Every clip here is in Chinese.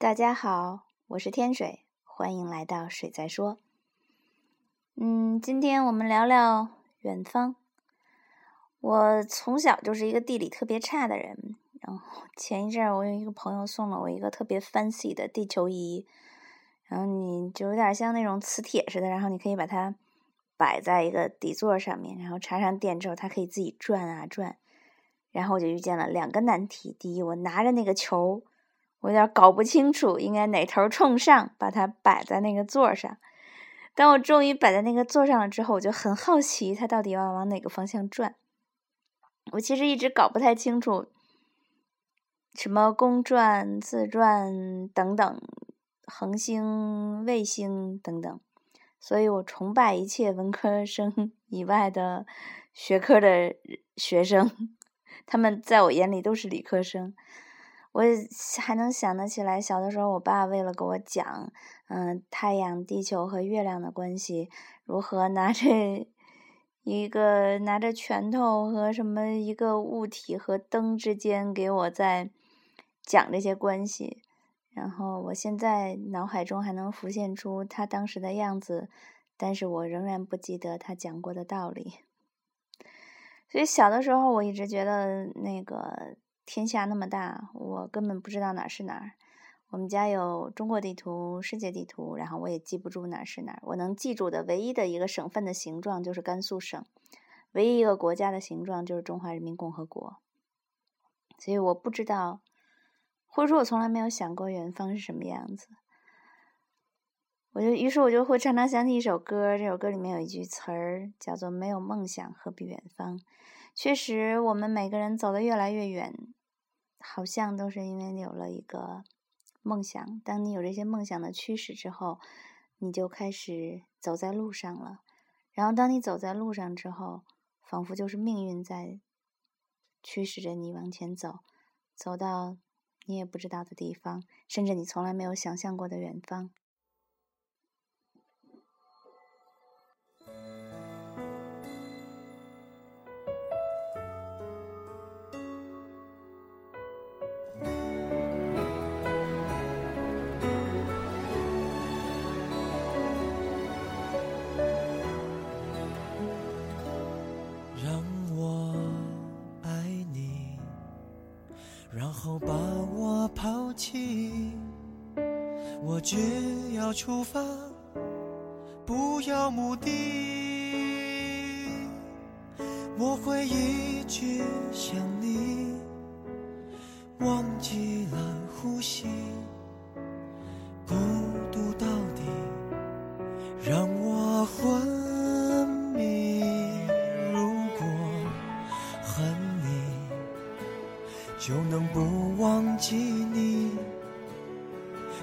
大家好，我是天水，欢迎来到水在说。嗯，今天我们聊聊远方。我从小就是一个地理特别差的人，然后前一阵儿我有一个朋友送了我一个特别 fancy 的地球仪，然后你就有点像那种磁铁似的，然后你可以把它摆在一个底座上面，然后插上电之后，它可以自己转啊转。然后我就遇见了两个难题：第一，我拿着那个球。我有点搞不清楚应该哪头冲上，把它摆在那个座上。当我终于摆在那个座上了之后，我就很好奇它到底要往哪个方向转。我其实一直搞不太清楚什么公转、自转等等，恒星、卫星等等，所以我崇拜一切文科生 以外的学科的学生，他们在我眼里都是理科生。我还能想得起来，小的时候，我爸为了给我讲，嗯，太阳、地球和月亮的关系，如何拿着一个拿着拳头和什么一个物体和灯之间给我在讲这些关系，然后我现在脑海中还能浮现出他当时的样子，但是我仍然不记得他讲过的道理。所以小的时候，我一直觉得那个。天下那么大，我根本不知道哪是哪儿。我们家有中国地图、世界地图，然后我也记不住哪是哪儿。我能记住的唯一的一个省份的形状就是甘肃省，唯一一个国家的形状就是中华人民共和国。所以我不知道，或者说，我从来没有想过远方是什么样子。我就于是我就会常常想起一首歌，这首歌里面有一句词儿叫做“没有梦想何必远方”。确实，我们每个人走得越来越远。好像都是因为你有了一个梦想。当你有这些梦想的驱使之后，你就开始走在路上了。然后，当你走在路上之后，仿佛就是命运在驱使着你往前走，走到你也不知道的地方，甚至你从来没有想象过的远方。我只要出发，不要目的。我会一直想你，忘记了呼吸，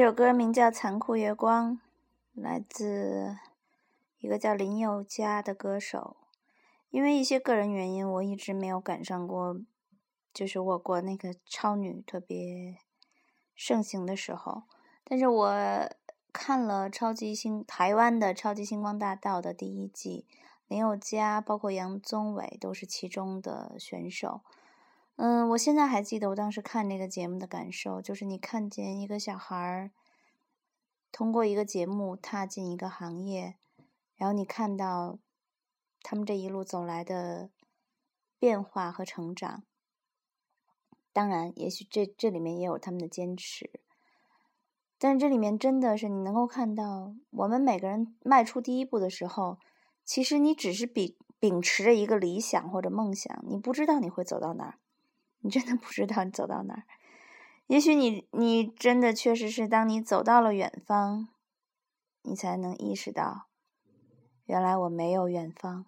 这首歌名叫《残酷月光》，来自一个叫林宥嘉的歌手。因为一些个人原因，我一直没有赶上过，就是我国那个超女特别盛行的时候。但是我看了超级星台湾的《超级星光大道》的第一季，林宥嘉包括杨宗纬都是其中的选手。嗯，我现在还记得我当时看那个节目的感受，就是你看见一个小孩儿通过一个节目踏进一个行业，然后你看到他们这一路走来的变化和成长。当然，也许这这里面也有他们的坚持，但是这里面真的是你能够看到，我们每个人迈出第一步的时候，其实你只是秉秉持着一个理想或者梦想，你不知道你会走到哪儿。你真的不知道你走到哪儿，也许你你真的确实是当你走到了远方，你才能意识到，原来我没有远方。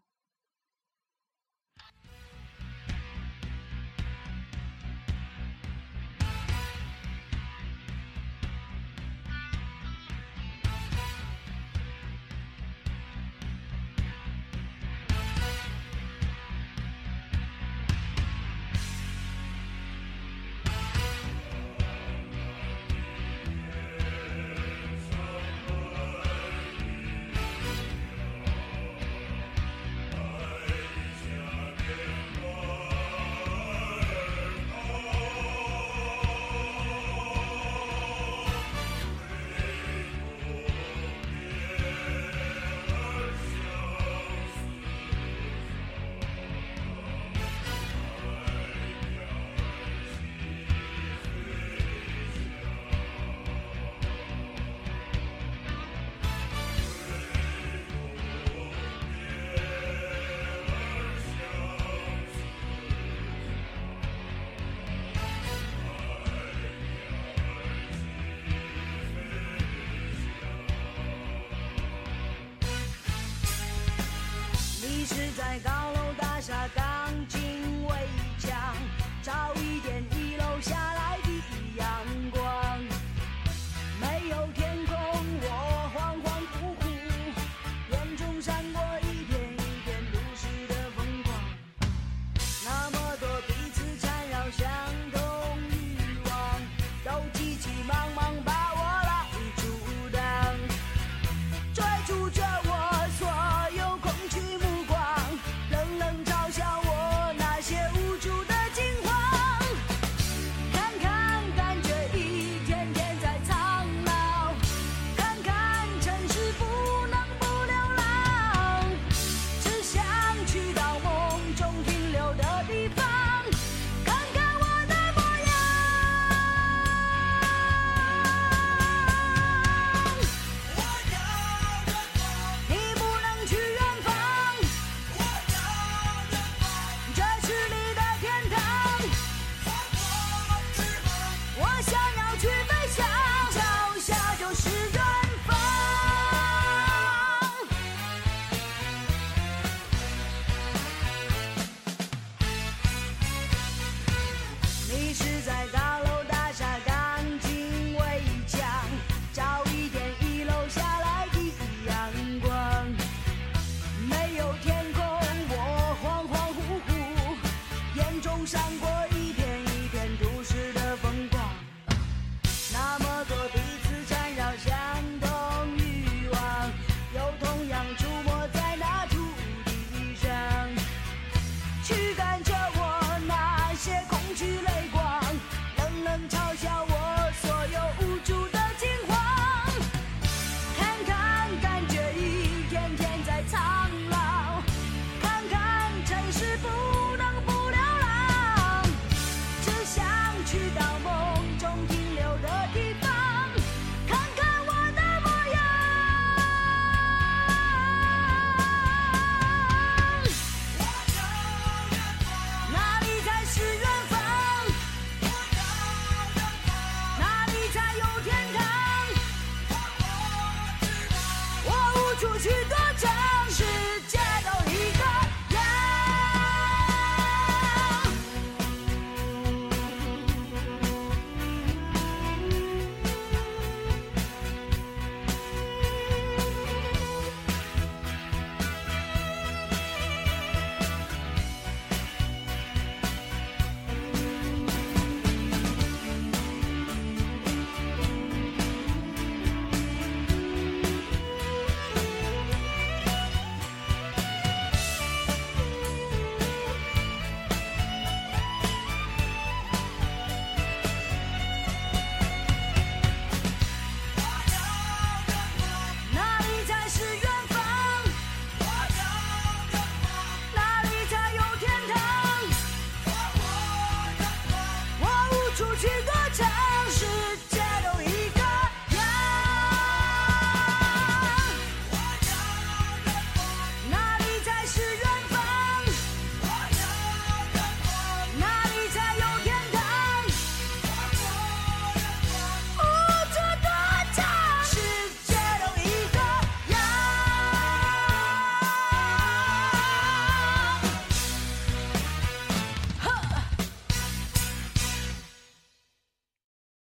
你是在高楼大厦钢筋围墙，早一点一楼下来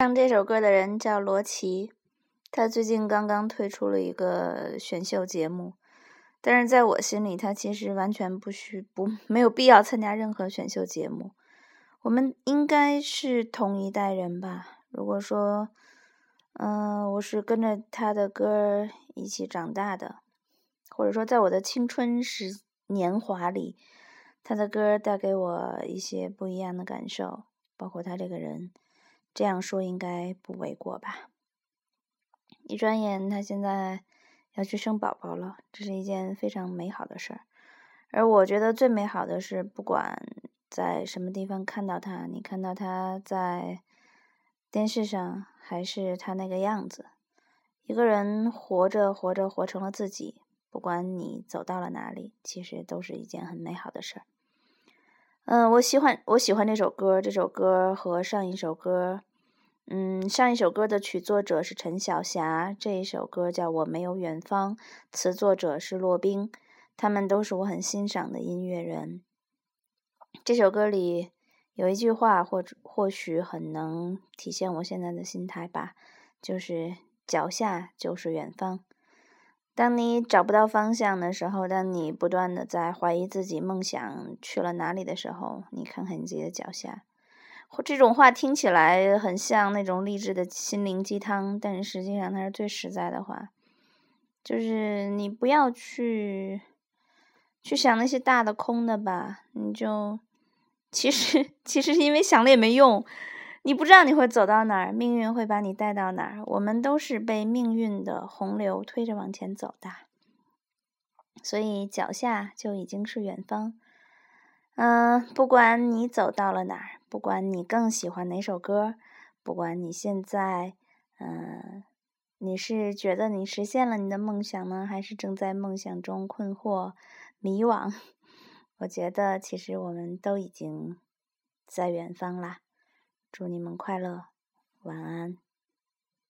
唱这首歌的人叫罗琦，他最近刚刚推出了一个选秀节目，但是在我心里，他其实完全不需不没有必要参加任何选秀节目。我们应该是同一代人吧？如果说，嗯，我是跟着他的歌一起长大的，或者说在我的青春时年华里，他的歌带给我一些不一样的感受，包括他这个人。这样说应该不为过吧？一转眼，他现在要去生宝宝了，这是一件非常美好的事儿。而我觉得最美好的是，不管在什么地方看到他，你看到他在电视上，还是他那个样子，一个人活着活着活成了自己，不管你走到了哪里，其实都是一件很美好的事儿。嗯，我喜欢我喜欢这首歌。这首歌和上一首歌，嗯，上一首歌的曲作者是陈小霞，这一首歌叫《我没有远方》，词作者是骆冰，他们都是我很欣赏的音乐人。这首歌里有一句话，或者或许很能体现我现在的心态吧，就是脚下就是远方。当你找不到方向的时候，当你不断的在怀疑自己梦想去了哪里的时候，你看看你自己的脚下。这种话听起来很像那种励志的心灵鸡汤，但是实际上它是最实在的话。就是你不要去去想那些大的空的吧，你就其实 其实是因为想了也没用。你不知道你会走到哪儿，命运会把你带到哪儿。我们都是被命运的洪流推着往前走的，所以脚下就已经是远方。嗯，不管你走到了哪儿，不管你更喜欢哪首歌，不管你现在，嗯，你是觉得你实现了你的梦想呢，还是正在梦想中困惑、迷惘？我觉得其实我们都已经在远方啦。祝你们快乐，晚安。